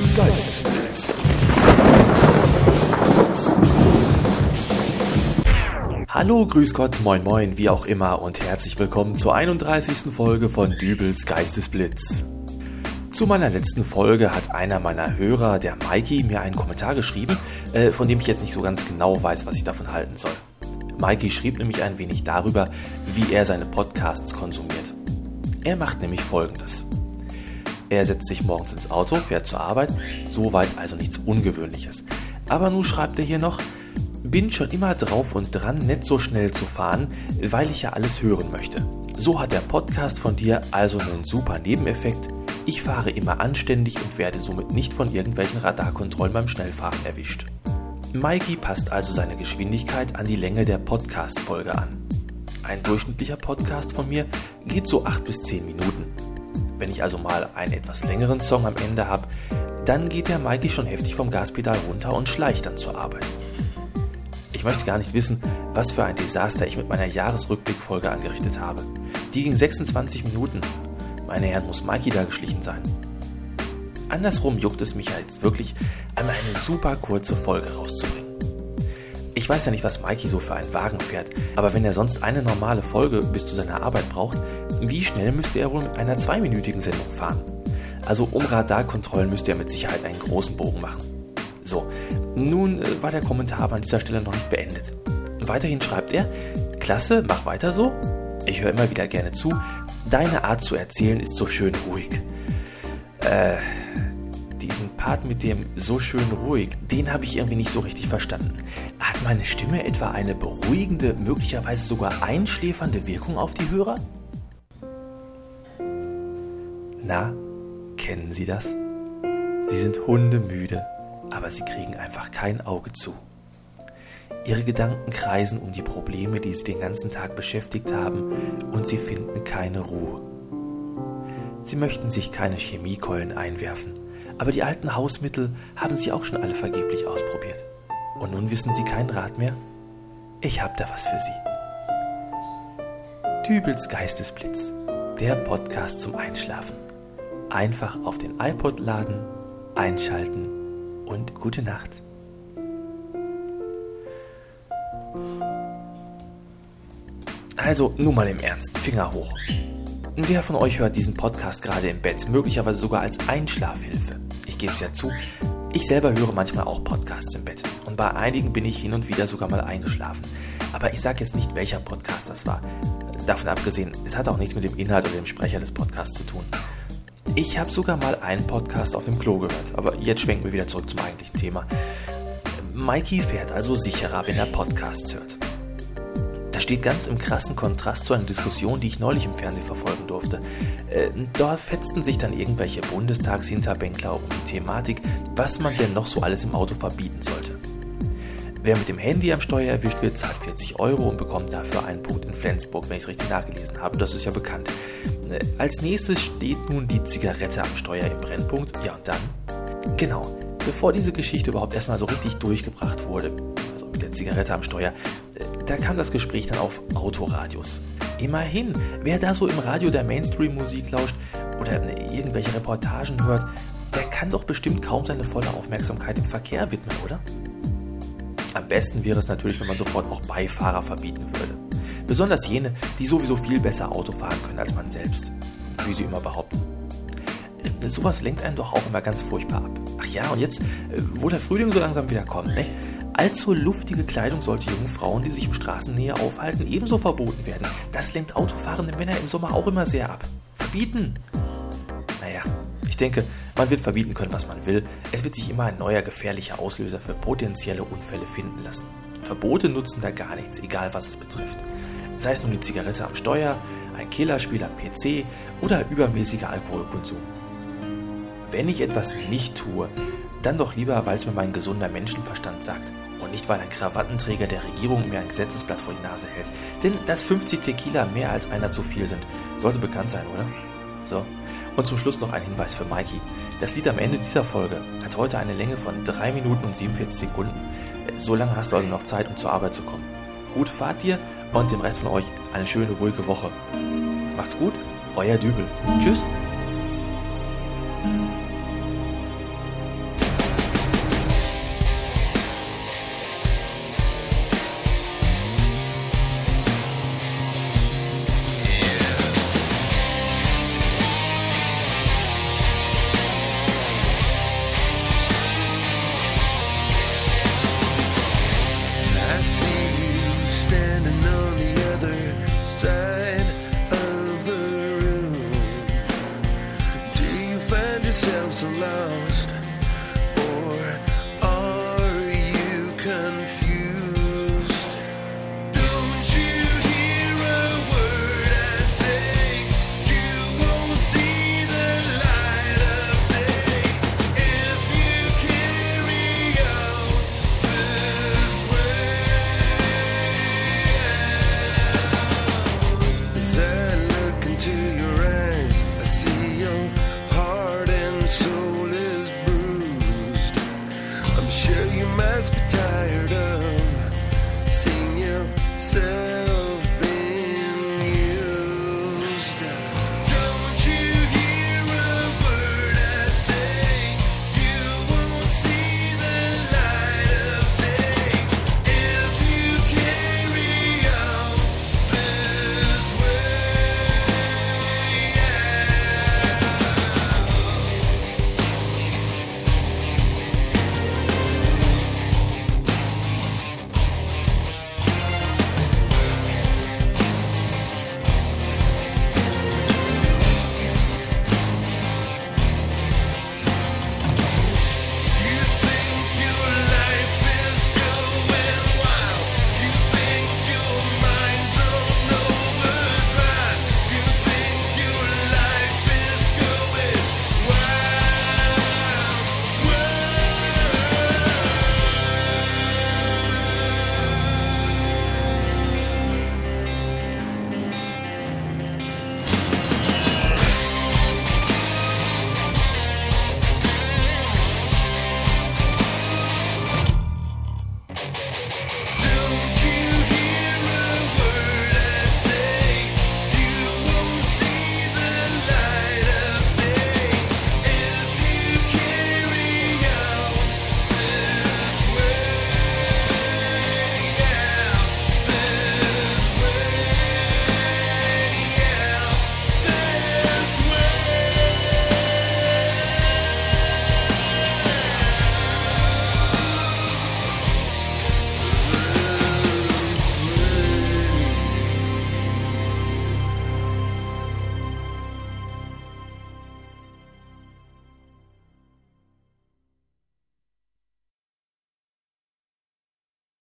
Geistesblitz. Hallo, grüß Gott, moin moin, wie auch immer und herzlich willkommen zur 31. Folge von Dübels Geistesblitz. Zu meiner letzten Folge hat einer meiner Hörer, der Mikey, mir einen Kommentar geschrieben, äh, von dem ich jetzt nicht so ganz genau weiß, was ich davon halten soll. Mikey schrieb nämlich ein wenig darüber, wie er seine Podcasts konsumiert. Er macht nämlich folgendes. Er setzt sich morgens ins Auto, fährt zur Arbeit, soweit also nichts Ungewöhnliches. Aber nun schreibt er hier noch, bin schon immer drauf und dran, nicht so schnell zu fahren, weil ich ja alles hören möchte. So hat der Podcast von dir also einen super Nebeneffekt. Ich fahre immer anständig und werde somit nicht von irgendwelchen Radarkontrollen beim Schnellfahren erwischt. Mikey passt also seine Geschwindigkeit an die Länge der Podcast-Folge an. Ein durchschnittlicher Podcast von mir geht so 8 bis 10 Minuten. Wenn ich also mal einen etwas längeren Song am Ende habe, dann geht der Mikey schon heftig vom Gaspedal runter und schleicht dann zur Arbeit. Ich möchte gar nicht wissen, was für ein Desaster ich mit meiner Jahresrückblickfolge angerichtet habe. Die ging 26 Minuten. Meine Herren, muss Mikey da geschlichen sein. Andersrum juckt es mich ja jetzt wirklich, einmal eine super kurze Folge rauszubringen. Ich weiß ja nicht, was Mikey so für einen Wagen fährt, aber wenn er sonst eine normale Folge bis zu seiner Arbeit braucht, wie schnell müsste er wohl mit einer zweiminütigen Sendung fahren? Also um Radarkontrollen müsste er mit Sicherheit einen großen Bogen machen. So, nun äh, war der Kommentar aber an dieser Stelle noch nicht beendet. Weiterhin schreibt er, Klasse, mach weiter so. Ich höre immer wieder gerne zu. Deine Art zu erzählen ist so schön ruhig. Äh, diesen Part mit dem so schön ruhig, den habe ich irgendwie nicht so richtig verstanden. Hat meine Stimme etwa eine beruhigende, möglicherweise sogar einschläfernde Wirkung auf die Hörer? Na, kennen Sie das? Sie sind hundemüde, aber Sie kriegen einfach kein Auge zu. Ihre Gedanken kreisen um die Probleme, die Sie den ganzen Tag beschäftigt haben, und Sie finden keine Ruhe. Sie möchten sich keine Chemiekeulen einwerfen, aber die alten Hausmittel haben Sie auch schon alle vergeblich ausprobiert. Und nun wissen Sie keinen Rat mehr? Ich hab da was für Sie. Dübels Geistesblitz, der Podcast zum Einschlafen. Einfach auf den iPod laden, einschalten und gute Nacht. Also, nun mal im Ernst, Finger hoch. Wer von euch hört diesen Podcast gerade im Bett, möglicherweise sogar als Einschlafhilfe? Ich gebe es ja zu, ich selber höre manchmal auch Podcasts im Bett. Und bei einigen bin ich hin und wieder sogar mal eingeschlafen. Aber ich sage jetzt nicht, welcher Podcast das war. Davon abgesehen, es hat auch nichts mit dem Inhalt oder dem Sprecher des Podcasts zu tun. Ich habe sogar mal einen Podcast auf dem Klo gehört, aber jetzt schwenken wir wieder zurück zum eigentlichen Thema. Mikey fährt also sicherer, wenn er Podcasts hört. Das steht ganz im krassen Kontrast zu einer Diskussion, die ich neulich im Fernsehen verfolgen durfte. Äh, dort fetzten sich dann irgendwelche Bundestagshinterbänkler um die Thematik, was man denn noch so alles im Auto verbieten sollte. Wer mit dem Handy am Steuer erwischt wird, zahlt 40 Euro und bekommt dafür einen Punkt in Flensburg, wenn ich es richtig nachgelesen habe. Das ist ja bekannt. Äh, als nächstes steht nun die Zigarette am Steuer im Brennpunkt. Ja, und dann? Genau, bevor diese Geschichte überhaupt erstmal so richtig durchgebracht wurde, also mit der Zigarette am Steuer, äh, da kam das Gespräch dann auf Autoradios. Immerhin, wer da so im Radio der Mainstream-Musik lauscht oder irgendwelche Reportagen hört, der kann doch bestimmt kaum seine volle Aufmerksamkeit im Verkehr widmen, oder? Am besten wäre es natürlich, wenn man sofort auch Beifahrer verbieten würde. Besonders jene, die sowieso viel besser Auto fahren können als man selbst. Wie sie immer behaupten. Äh, sowas lenkt einen doch auch immer ganz furchtbar ab. Ach ja, und jetzt, äh, wo der Frühling so langsam wieder kommt, ne? Allzu luftige Kleidung sollte jungen Frauen, die sich im Straßennähe aufhalten, ebenso verboten werden. Das lenkt autofahrende Männer im Sommer auch immer sehr ab. Verbieten! Naja, ich denke, man wird verbieten können, was man will. Es wird sich immer ein neuer gefährlicher Auslöser für potenzielle Unfälle finden lassen. Verbote nutzen da gar nichts, egal was es betrifft. Sei es nun die Zigarette am Steuer, ein Killerspiel am PC oder übermäßiger Alkoholkonsum. Wenn ich etwas nicht tue, dann doch lieber, weil es mir mein gesunder Menschenverstand sagt und nicht, weil ein Krawattenträger der Regierung mir ein Gesetzesblatt vor die Nase hält. Denn dass 50 Tequila mehr als einer zu viel sind, sollte bekannt sein, oder? So. Und zum Schluss noch ein Hinweis für Mikey. Das Lied am Ende dieser Folge hat heute eine Länge von 3 Minuten und 47 Sekunden. So lange hast du also noch Zeit, um zur Arbeit zu kommen. Gute Fahrt dir und dem Rest von euch eine schöne, ruhige Woche. Macht's gut, euer Dübel. Tschüss. you must be tired of seeing yourself.